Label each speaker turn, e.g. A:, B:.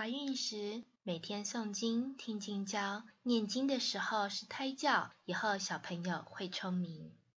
A: 怀孕时每天诵经听经教，念经的时候是胎教，以后小朋友会聪明。